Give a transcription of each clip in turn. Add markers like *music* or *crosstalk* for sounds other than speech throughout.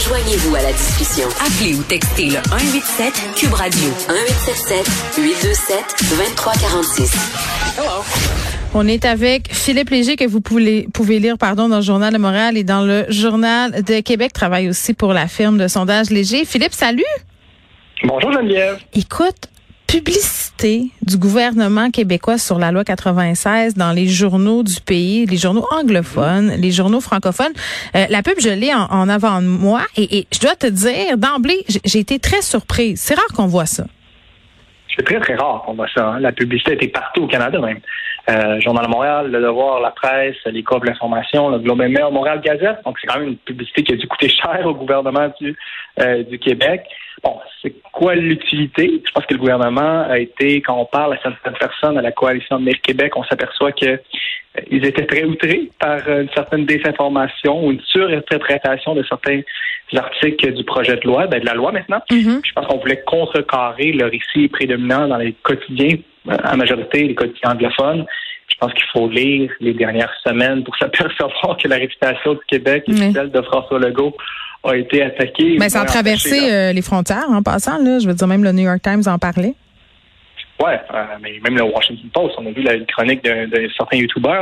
Joignez-vous à la discussion. Appelez ou textez le 187 Cube Radio 1877 827 2346. Hello. On est avec Philippe Léger que vous pouvez, pouvez lire pardon dans le journal de Montréal et dans le journal de Québec. Travaille aussi pour la firme de sondage Léger. Philippe, salut. Bonjour Geneviève. Écoute, publicité du gouvernement québécois sur la loi 96 dans les journaux du pays, les journaux anglophones, les journaux francophones. Euh, la pub, je l'ai en, avant de moi et, je dois te dire, d'emblée, j'ai été très surprise. C'est rare qu'on voit ça. C'est très, très rare qu'on voit ça. Hein. La publicité était partout au Canada même. Euh, Journal de Montréal, Le Devoir, La Presse, les de l'information, le Globe and Mail, Montréal Gazette. Donc, c'est quand même une publicité qui a dû coûter *laughs* cher au gouvernement du, euh, du Québec. Bon, c'est quoi l'utilité? Je pense que le gouvernement a été, quand on parle à certaines personnes à la coalition de Québec, on s'aperçoit que euh, ils étaient très outrés par une certaine désinformation ou une surinterprétation de certains articles du projet de loi, ben de la loi maintenant. Mm-hmm. Je pense qu'on voulait contrecarrer le récit prédominant dans les quotidiens, en majorité les quotidiens anglophones. Je pense qu'il faut lire les dernières semaines pour *laughs* s'apercevoir que la réputation du Québec et celle de François Legault a été attaqué. Mais ça a traversé euh, les frontières en passant. Là. Je veux dire, même le New York Times en parlait. Oui, euh, mais même le Washington Post, on a vu la chronique d'un certain YouTuber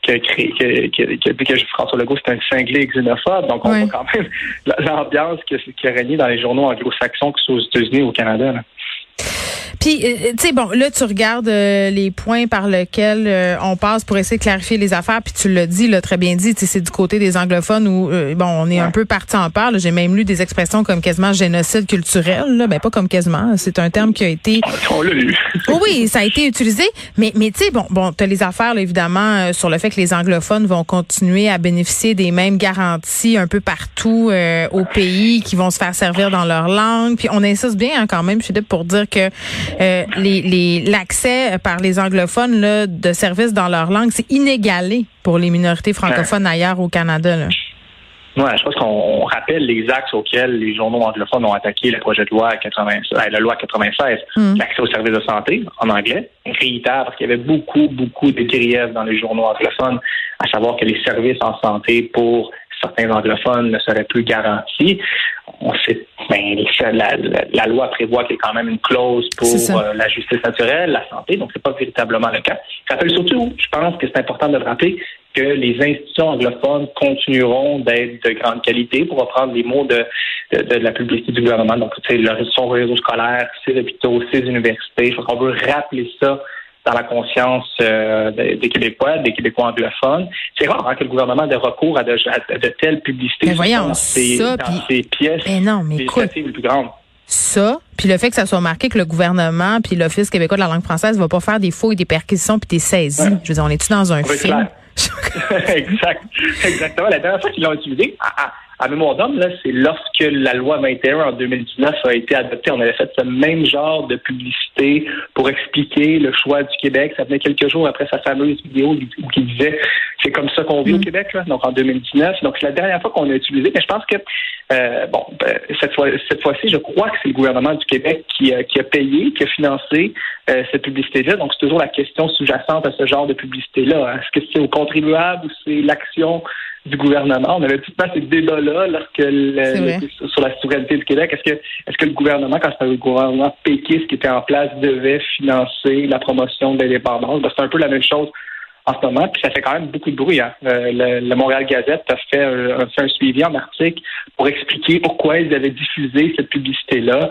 qui a créé, qui, a dit que François Legault c'est un cinglé xénophobe. Donc on voit quand même *laughs* l'ambiance qui, a régné dans les journaux anglo-saxons que ce soit aux États-Unis et au Canada. Là. Puis, euh, tu sais, bon, là, tu regardes euh, les points par lesquels euh, on passe pour essayer de clarifier les affaires, puis tu l'as dit, là, très bien dit, c'est du côté des anglophones où, bon, on est un peu parti en part. J'ai même lu des expressions comme quasiment génocide culturel, là, ben pas comme quasiment, c'est un terme qui a été... On l'a lu. oui, ça a été utilisé, mais, mais tu sais, bon, bon, tu as les affaires, là, évidemment, sur le fait que les anglophones vont continuer à bénéficier des mêmes garanties un peu partout au pays, qui vont se faire servir dans leur langue, puis on insiste bien hein, quand même, Philippe, pour dire que euh, les l'accès par les anglophones là, de services dans leur langue, c'est inégalé pour les minorités francophones ailleurs au Canada. Là. Ouais, je pense qu'on rappelle les axes auxquels les journaux anglophones ont attaqué le projet de loi 96, euh, la loi 96, hmm. l'accès aux services de santé en anglais, réitère parce qu'il y avait beaucoup, beaucoup de griefs dans les journaux anglophones, à savoir que les services en santé pour certains anglophones ne seraient plus garantis. On sait, ben, la, la, loi prévoit qu'il y ait quand même une clause pour euh, la justice naturelle, la santé, donc c'est pas véritablement le cas. Je rappelle surtout, je pense que c'est important de le rappeler, que les institutions anglophones continueront d'être de grande qualité, pour reprendre les mots de, de, la publicité du gouvernement. Donc, sais, son réseau scolaire, ses hôpitaux, ses universités. Je pense qu'on veut rappeler ça dans la conscience euh, des Québécois, des Québécois anglophones. C'est rare hein, que le gouvernement ait recours à de, telles publicités mais voyons, dans, ça, pièces mais non, mais les plus grandes. Ça, puis le fait que ça soit marqué que le gouvernement puis l'Office québécois de la langue française va pas faire des fouilles, des perquisitions puis des saisies. Je veux dire, on est-tu dans un film? *laughs* *laughs* exact. Exactement. La dernière fois qu'ils l'ont utilisé, à mémoire d'homme, là, c'est lorsque la loi 21 en 2019 a été adoptée, on avait fait ce même genre de publicité pour expliquer le choix du Québec. Ça venait quelques jours après sa fameuse vidéo qui disait c'est comme ça qu'on vit au mm. Québec, là, donc en 2019. Donc c'est la dernière fois qu'on a utilisé, mais je pense que euh, bon, ben, cette fois cette fois-ci, je crois que c'est le gouvernement du Québec qui, a, qui a payé, qui a financé euh, cette publicité-là. Donc c'est toujours la question sous-jacente à ce genre de publicité-là. Est-ce que c'est au contribuable ou c'est l'action du gouvernement. On avait tout le temps ces débats-là lorsque le, sur la souveraineté du Québec. Est-ce que est-ce que le gouvernement, quand c'était le gouvernement péquiste qui était en place, devait financer la promotion de l'indépendance? Ben, c'est un peu la même chose en ce moment, puis ça fait quand même beaucoup de bruit. Hein. Euh, le, Montréal Gazette a fait, a fait un suivi en article pour expliquer pourquoi ils avaient diffusé cette publicité-là.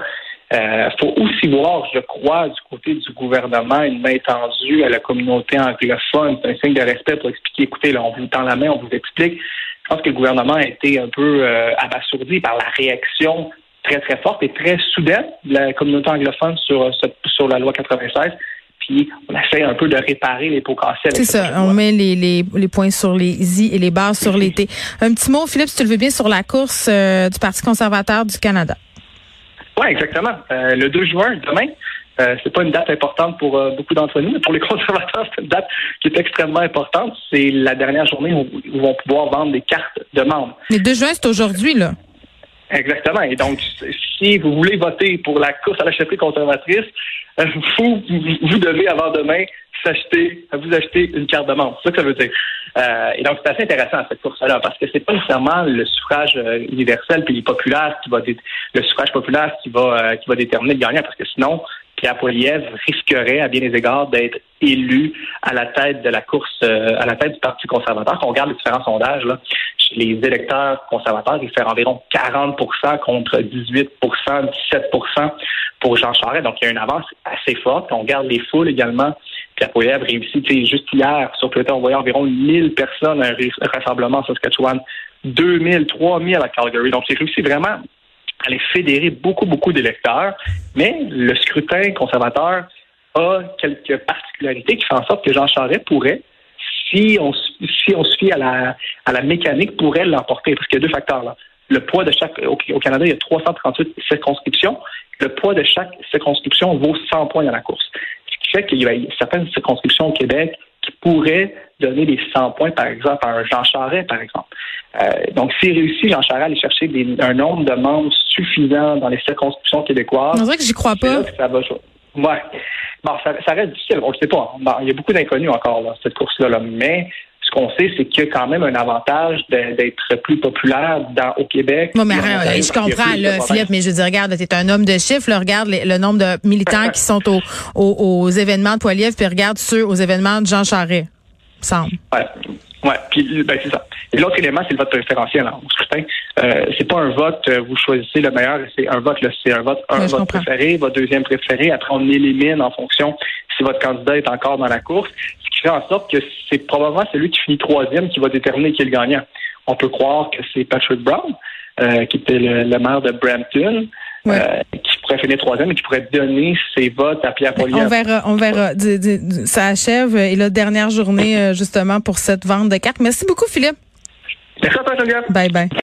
Il euh, faut aussi voir, je crois, du côté du gouvernement, une main tendue à la communauté anglophone. C'est un signe de respect pour expliquer, écoutez, là, on vous tend la main, on vous explique. Je pense que le gouvernement a été un peu euh, abasourdi par la réaction très, très forte et très soudaine de la communauté anglophone sur, sur la loi 96 puis on essaie un peu de réparer les pots cassés. C'est ça, on met les, les, les, points sur les i et les barres sur les t. Un petit mot, Philippe, si tu le veux bien, sur la course euh, du Parti conservateur du Canada. Oui, exactement. Euh, le 2 juin, demain, euh, c'est pas une date importante pour euh, beaucoup d'entre nous, mais pour les *laughs* conservateurs, c'est une date qui est extrêmement importante. C'est la dernière journée où ils vont pouvoir vendre des cartes de membres. Le 2 juin, c'est aujourd'hui, là. Exactement. Et donc, si vous voulez voter pour la course à la chefferie conservatrice, euh, vous, devez, avant demain, s'acheter, vous acheter une carte de membre. C'est ça que ça veut dire. Euh, et donc, c'est assez intéressant, cette course-là, parce que c'est pas nécessairement le suffrage euh, universel puis populaire qui va le suffrage populaire qui va qui va déterminer le gagnant, parce que sinon, Pierre Poilievre risquerait, à bien des égards, d'être élu à la tête de la course, à la tête du Parti conservateur. Quand on regarde les différents sondages, là, chez les électeurs conservateurs, il fait environ 40% contre 18% 17% pour Jean Charest. Donc, il y a une avance assez forte. On regarde les foules également. Pierre Poilievre réussit, juste hier, sur Twitter, on voyait environ 1000 personnes à un rassemblement sur Saskatchewan, 2000, 3000 à Calgary. Donc, il réussit vraiment aller fédérer beaucoup, beaucoup d'électeurs. Mais le scrutin conservateur a quelques particularités qui font en sorte que Jean Charest pourrait, si on, si on se fie à la, à la mécanique, pourrait l'emporter. Parce qu'il y a deux facteurs là. Le poids de chaque, au, Canada, il y a 338 circonscriptions. Le poids de chaque circonscription vaut 100 points dans la course. Ce qui fait qu'il y a certaines circonscriptions au Québec qui pourraient donner des 100 points, par exemple, à un Jean Charest, par exemple. Euh, donc, s'il réussit, Jean Charest, à aller chercher un nombre de membres suffisant dans les circonscriptions québécoises. On dirait que j'y crois pas. Ça va, ouais. Bon, ça, reste difficile. On ne sait pas. il y a beaucoup d'inconnus encore dans cette course-là. Là. Mais ce qu'on sait, c'est qu'il y a quand même un avantage d'être plus populaire dans, au Québec. mais je comprends, là, Philippe, mais je dis, regarde, tu es un homme de chiffres, regarde le nombre de militants qui sont aux, événements de Poiliev, puis regarde ceux aux événements de Jean Charest, semble. Ouais. Ouais, puis ben c'est ça. Et l'autre élément, c'est le vote préférentiel en scrutin. Euh, c'est pas un vote, euh, vous choisissez le meilleur, c'est un vote, c'est un vote, un vote préféré, votre deuxième préféré. Après, on élimine en fonction si votre candidat est encore dans la course fait en sorte que c'est probablement celui qui finit troisième qui va déterminer qui est le gagnant. On peut croire que c'est Patrick Brown, euh, qui était le, maire de Brampton, euh, qui pourrait finir troisième et qui pourrait donner ses votes à Pierre Poilievre. On verra, on verra. Ça achève et la dernière journée euh, justement pour cette vente de cartes. Merci beaucoup, Philippe. Merci à toi. Bye bye.